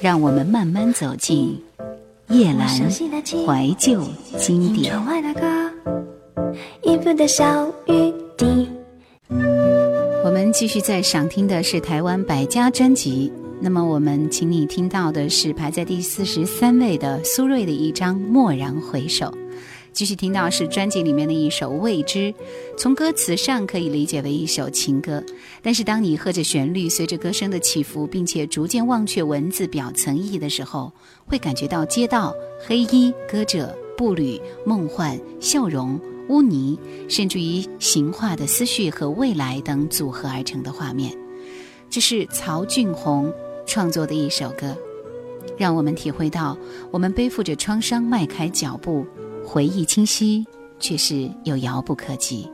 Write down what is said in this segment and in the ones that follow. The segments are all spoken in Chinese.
让我们慢慢走进夜阑怀旧经典。我们继续在赏听的是台湾百家专辑。那么，我们请你听到的是排在第四十三位的苏芮的一张《蓦然回首》。继续听到是专辑里面的一首《未知》，从歌词上可以理解为一首情歌，但是当你和着旋律，随着歌声的起伏，并且逐渐忘却文字表层意义的时候，会感觉到街道、黑衣、歌者、步履、梦幻、笑容、污泥，甚至于形化的思绪和未来等组合而成的画面。这是曹俊宏创作的一首歌，让我们体会到我们背负着创伤，迈开脚步。回忆清晰却是又遥不可及。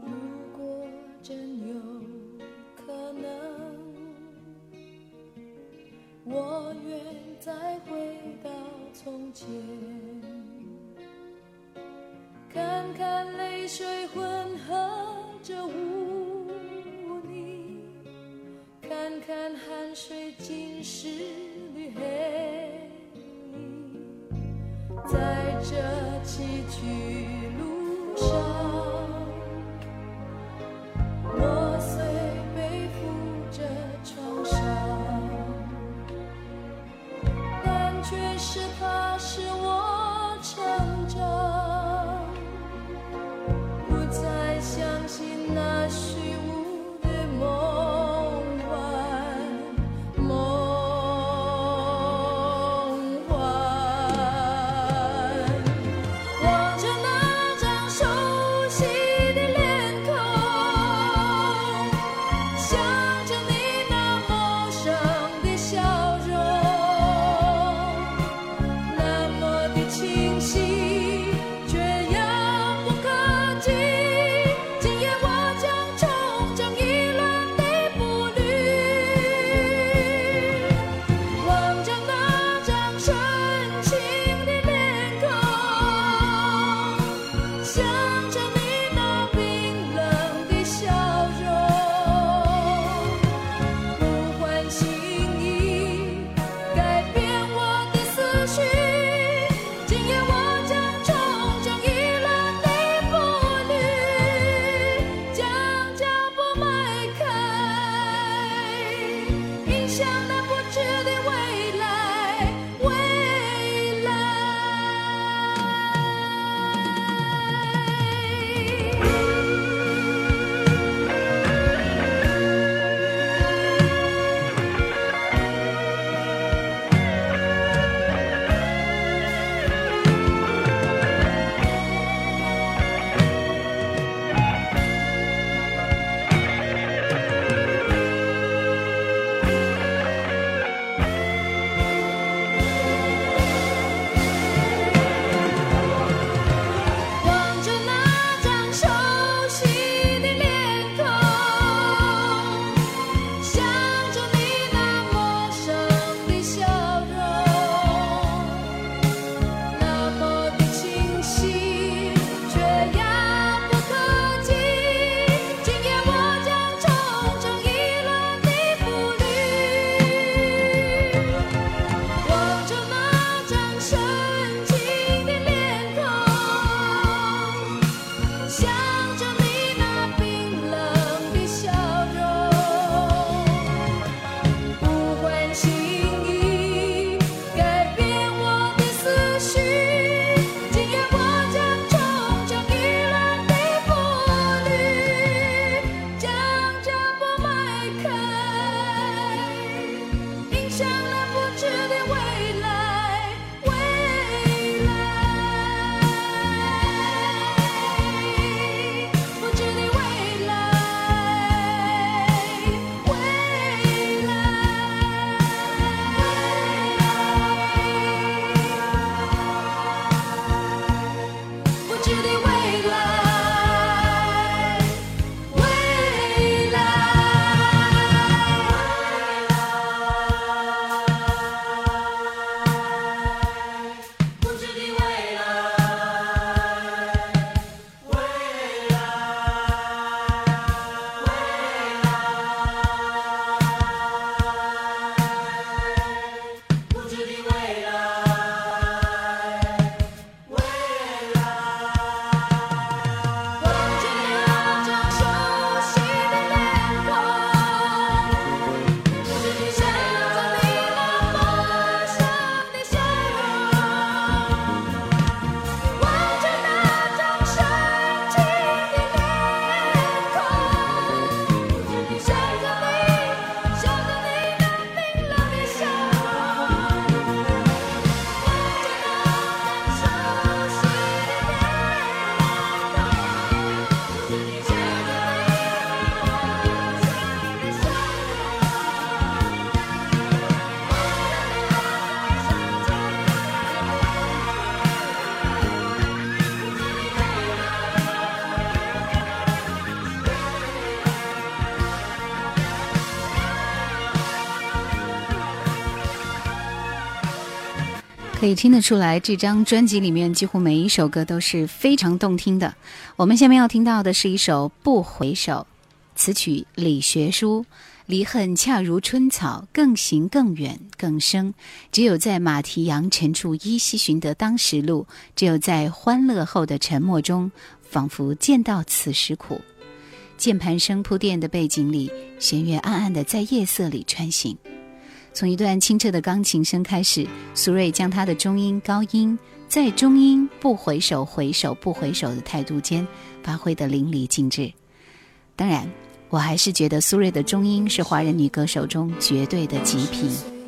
如果真有可能我愿再会前看看泪水那是。you they wait. 可以听得出来，这张专辑里面几乎每一首歌都是非常动听的。我们下面要听到的是一首《不回首》，词曲李学书。离恨恰如春草，更行更远更深。只有在马蹄扬尘处，依稀寻得当时路；只有在欢乐后的沉默中，仿佛见到此时苦。键盘声铺垫的背景里，弦乐暗暗的在夜色里穿行。从一段清澈的钢琴声开始，苏芮将她的中音、高音在中音不回首、回首不回首的态度间发挥得淋漓尽致。当然，我还是觉得苏芮的中音是华人女歌手中绝对的极品。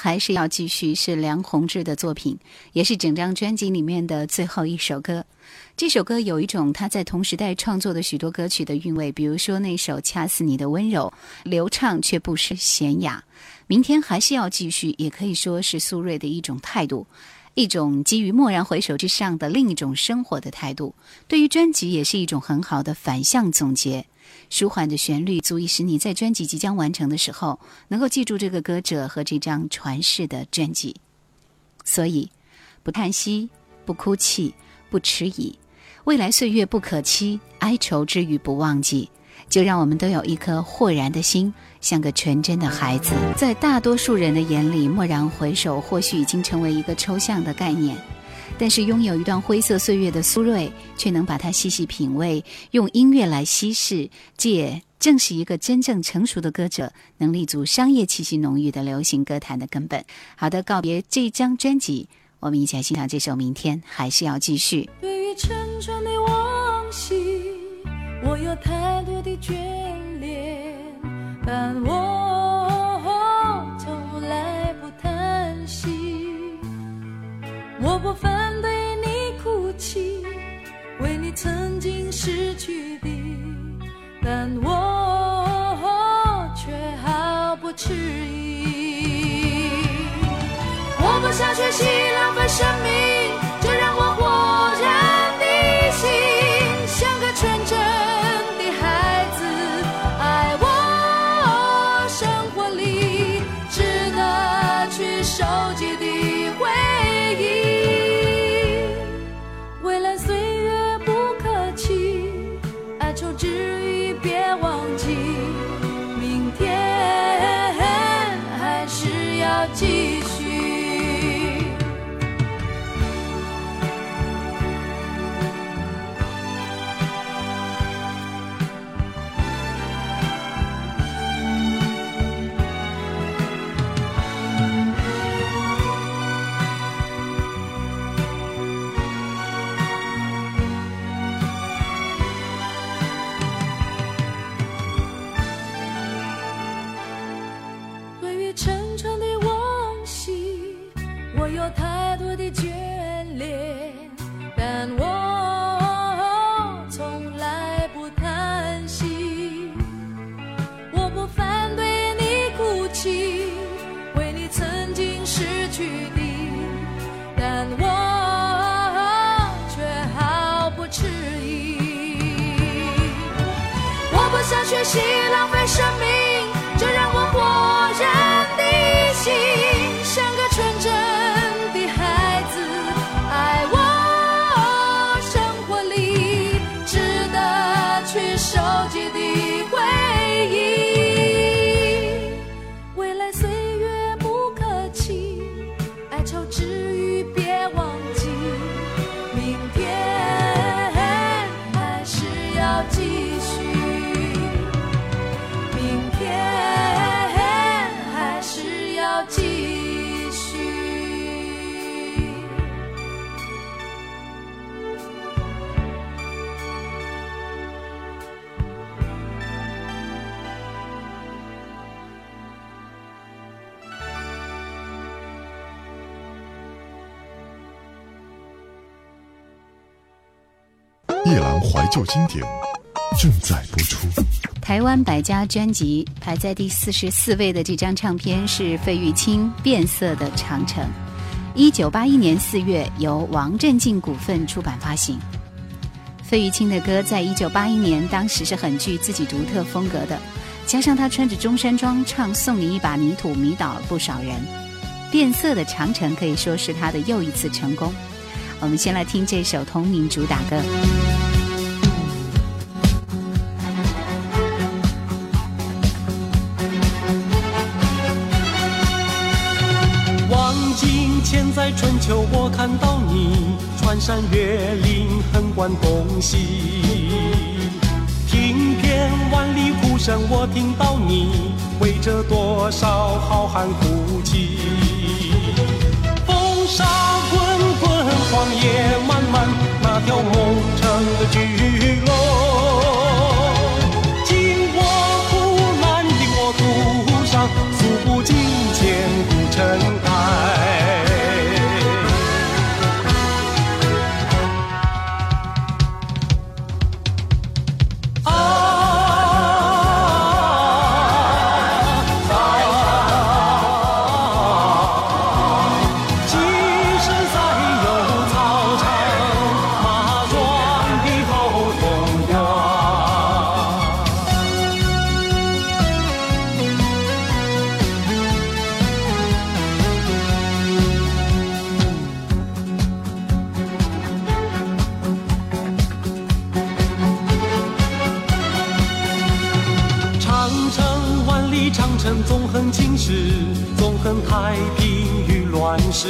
还是要继续，是梁宏志的作品，也是整张专辑里面的最后一首歌。这首歌有一种他在同时代创作的许多歌曲的韵味，比如说那首《掐死你的温柔》，流畅却不失娴雅。明天还是要继续，也可以说是苏芮的一种态度，一种基于蓦然回首之上的另一种生活的态度。对于专辑，也是一种很好的反向总结。舒缓的旋律足以使你在专辑即将完成的时候，能够记住这个歌者和这张传世的专辑。所以，不叹息，不哭泣，不迟疑，未来岁月不可期，哀愁之余不忘记。就让我们都有一颗豁然的心，像个纯真的孩子。在大多数人的眼里，蓦然回首或许已经成为一个抽象的概念。但是拥有一段灰色岁月的苏芮，却能把它细细品味，用音乐来稀释。这也正是一个真正成熟的歌者能立足商业气息浓郁的流行歌坛的根本。好的，告别这张专辑，我们一起来欣赏这首《明天还是要继续》。对于沉重的往昔，我有太多的眷恋，但我我不分。曾经失去的，但我却毫不迟疑。我不想学习浪费生命，夜郎怀旧经典正在播出。台湾百家专辑排在第四十四位的这张唱片是费玉清《变色的长城》，一九八一年四月由王振静股份出版发行。费玉清的歌在一九八一年当时是很具自己独特风格的，加上他穿着中山装唱《送你一把泥土》，迷倒了不少人。《变色的长城》可以说是他的又一次成功。我们先来听这首同名主打歌。千载春秋，我看到你穿山越岭，横贯东西。听遍万里呼声，我听到你为着多少好汉哭泣。风沙滚滚，荒野漫漫，那条里长城纵横青史，纵横太平与乱世。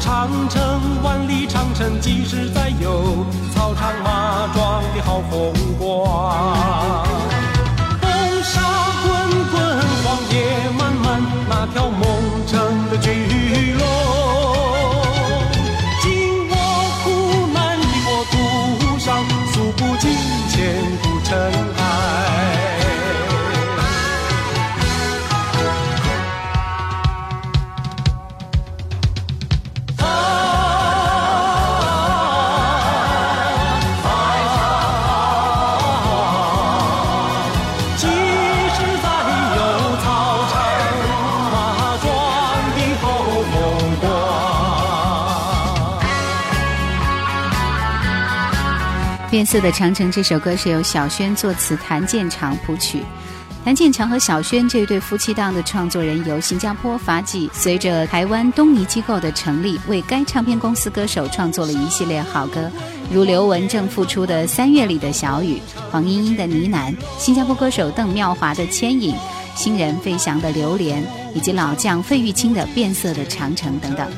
长城万里长城，即使再有草场马壮的好风光。变色的长城》这首歌是由小轩作词，谭健常谱曲。谭健常和小轩这对夫妻档的创作人由新加坡发迹，随着台湾东尼机构的成立，为该唱片公司歌手创作了一系列好歌，如刘文正复出的《三月里的小雨》，黄莺莺的呢喃，新加坡歌手邓妙华的牵引，新人费翔的榴莲，以及老将费玉清的《变色的长城》等等。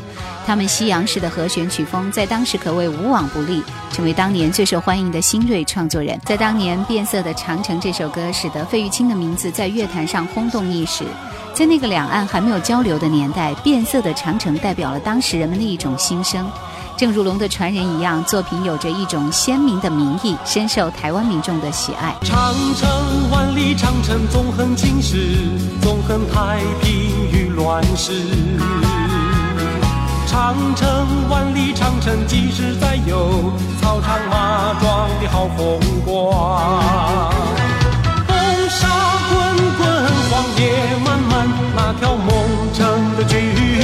他们西洋式的和弦曲风在当时可谓无往不利，成为当年最受欢迎的新锐创作人。在当年，《变色的长城》这首歌使得费玉清的名字在乐坛上轰动一时。在那个两岸还没有交流的年代，《变色的长城》代表了当时人们的一种心声。正如《龙的传人》一样，作品有着一种鲜明的民意，深受台湾民众的喜爱。长城万里长城纵横青史，纵横太平与乱世。长城，万里长城，几时再有草场马壮的好风光？风沙滚滚，荒野漫漫，那条梦城的巨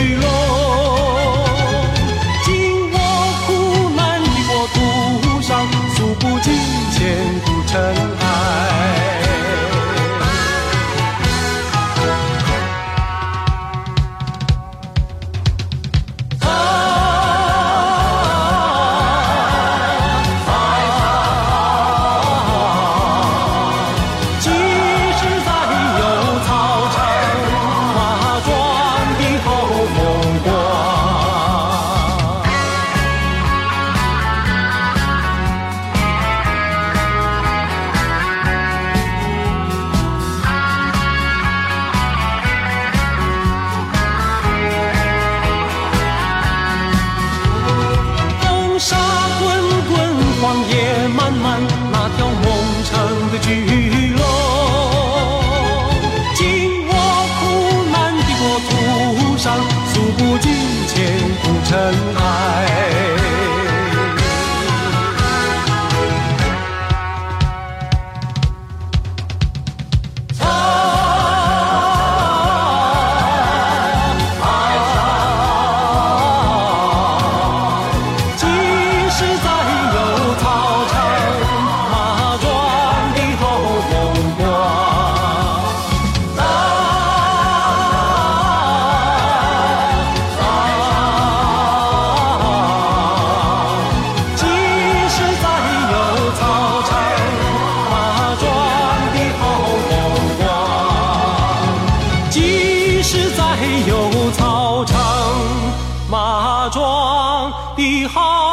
马壮的好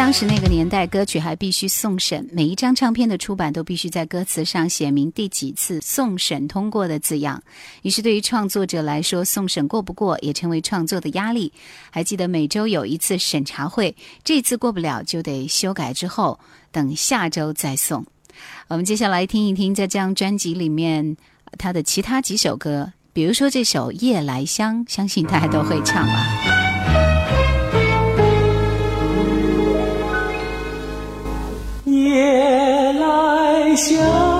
当时那个年代，歌曲还必须送审，每一张唱片的出版都必须在歌词上写明第几次送审通过的字样。于是，对于创作者来说，送审过不过也成为创作的压力。还记得每周有一次审查会，这次过不了就得修改，之后等下周再送。我们接下来听一听在这张专辑里面他的其他几首歌，比如说这首《夜来香》，相信大家都会唱吧。夜来香，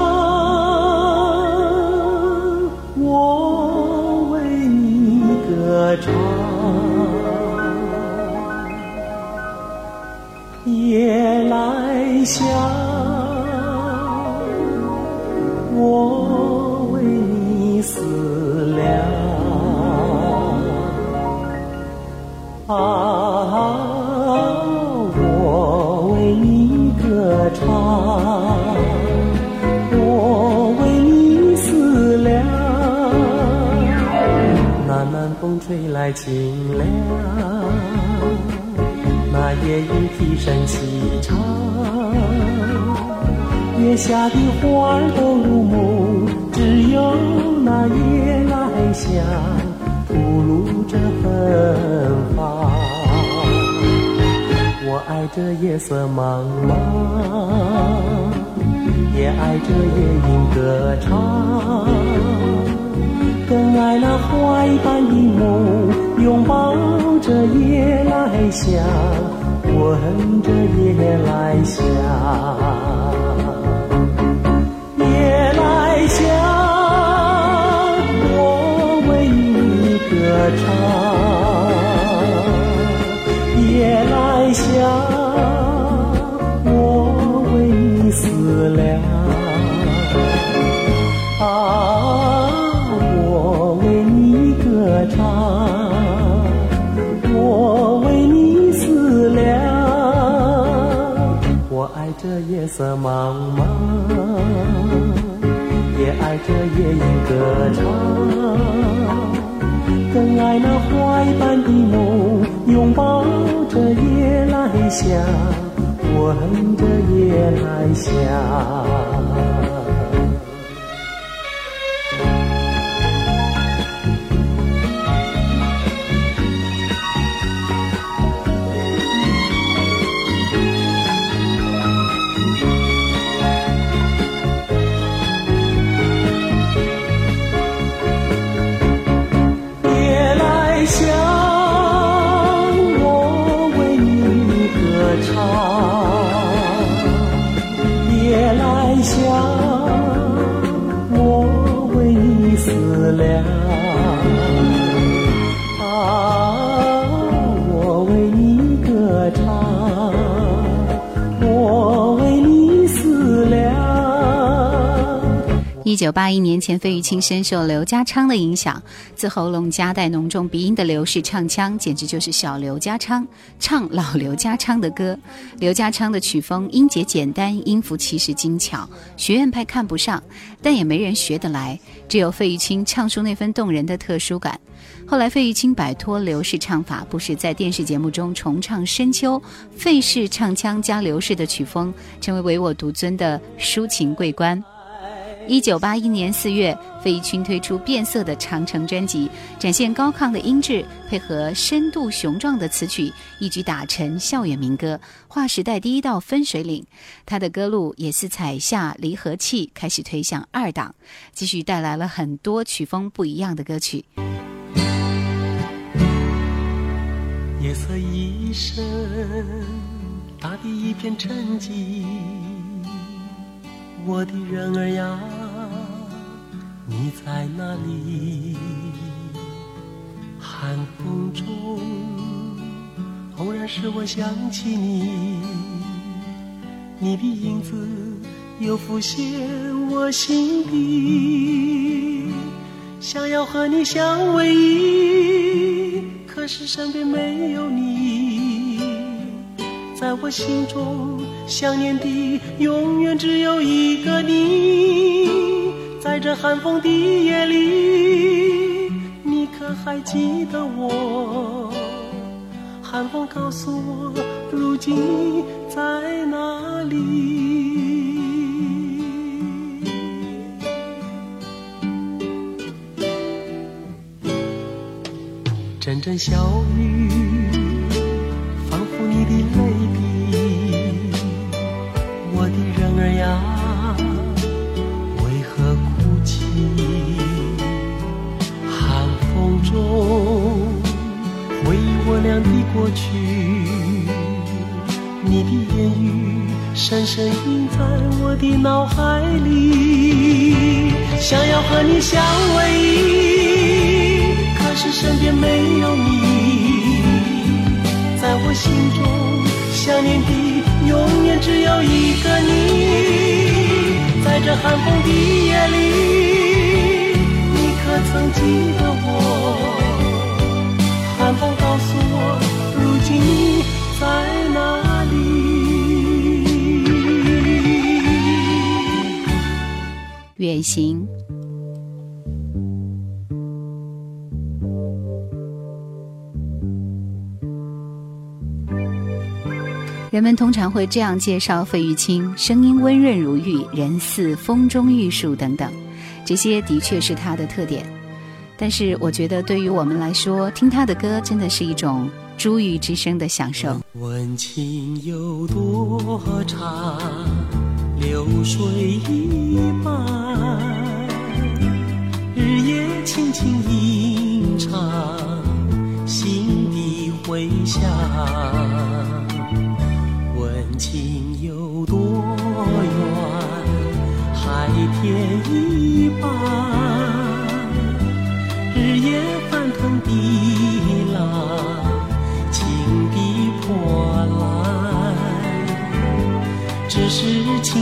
闻着夜来香。歌唱。更爱那花一般的梦，拥抱着夜来香，闻着夜来香。九八一年前，费玉清深受刘家昌的影响，自喉咙夹带浓重鼻音的刘氏唱腔，简直就是小刘家昌唱老刘家昌的歌。刘家昌的曲风音节简单，音符其实精巧，学院派看不上，但也没人学得来。只有费玉清唱出那份动人的特殊感。后来，费玉清摆脱刘氏唱法，不时在电视节目中重唱《深秋》，费氏唱腔加刘氏的曲风，成为唯我独尊的抒情桂冠。一九八一年四月，费玉清推出变色的《长城》专辑，展现高亢的音质，配合深度雄壮的词曲，一举打成校园民歌，划时代第一道分水岭。他的歌路也是踩下离合器，开始推向二档，继续带来了很多曲风不一样的歌曲。夜色已深，大地一片沉寂。我的人儿呀，你在哪里？寒风中，偶然使我想起你，你的影子又浮现我心底，想要和你相偎依，可是身边没有你，在我心中。想念的永远只有一个你，在这寒风的夜里，你可还记得我？寒风告诉我，如今你在哪里？阵阵小雨，过去。你的言语深深印在我的脑海里，想要和你相偎依，可是身边没有你，在我心中想念的。永远只有一个你，在这寒风的夜里，你可曾记得我？在哪里？远行。人们通常会这样介绍费玉清：声音温润如玉，人似风中玉树等等，这些的确是他的特点。但是，我觉得对于我们来说，听他的歌真的是一种珠玉之声的享受。问情有多长，流水一般，日夜轻轻吟唱，心底回响。问情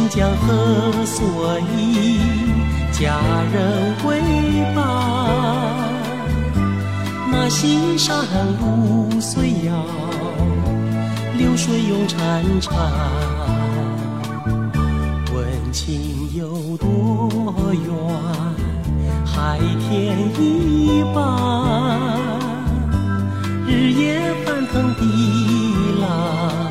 江河所依佳人为伴，那西山路虽遥。流水永潺潺，问情有多远？海天一般，日夜翻腾的浪，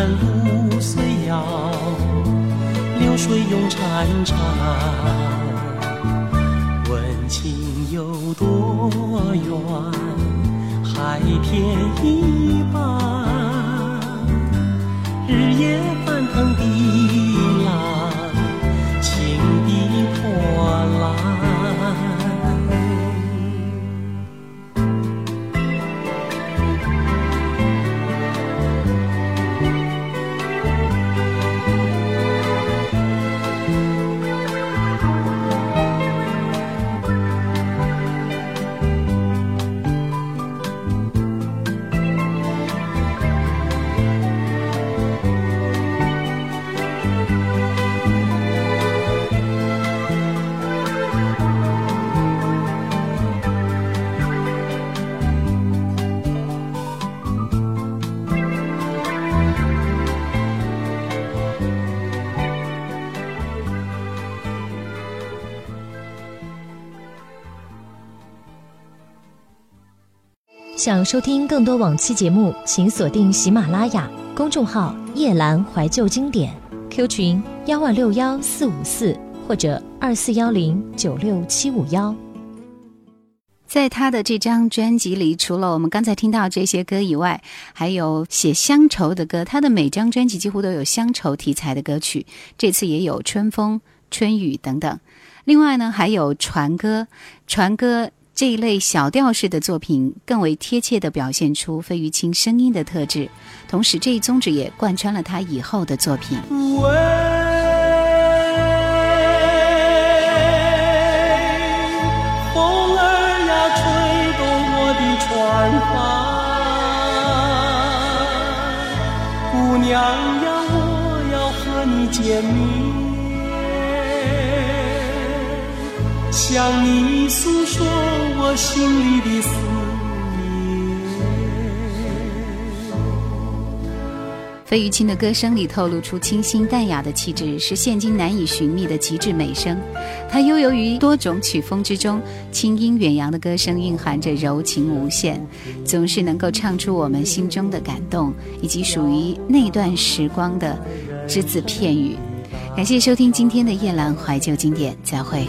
山路虽遥，流水永潺潺。问情有多远？海天一般。日夜翻腾的想收听更多往期节目，请锁定喜马拉雅公众号“夜阑怀旧经典 ”，Q 群幺万六幺四五四或者二四幺零九六七五幺。在他的这张专辑里，除了我们刚才听到这些歌以外，还有写乡愁的歌。他的每张专辑几乎都有乡愁题材的歌曲，这次也有春风、春雨等等。另外呢，还有船歌，船歌。这一类小调式的作品，更为贴切地表现出费玉清声音的特质，同时这一宗旨也贯穿了他以后的作品。喂，风儿呀，吹动我的船帆，姑娘呀，我要和你见面。向你诉说我心里的思念。费玉清的歌声里透露出清新淡雅的气质，是现今难以寻觅的极致美声。它悠游于多种曲风之中，清音远扬的歌声蕴含着柔情无限，总是能够唱出我们心中的感动，以及属于那段时光的只字片语。感谢收听今天的夜阑怀旧经典，再会。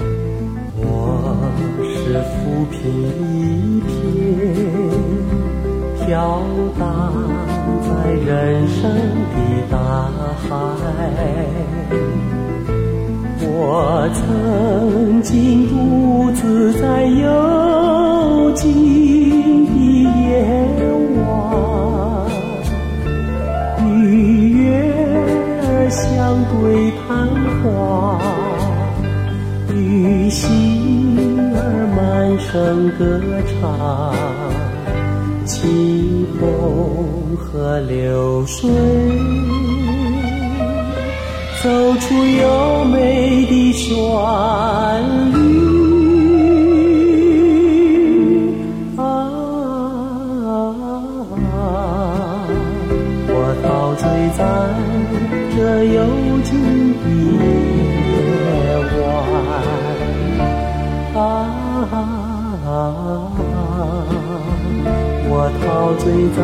一片一片，飘荡在人生的大海。我曾经独自流水，奏出优美的旋律。啊，我陶醉在这幽静的夜晚。啊。我陶醉在。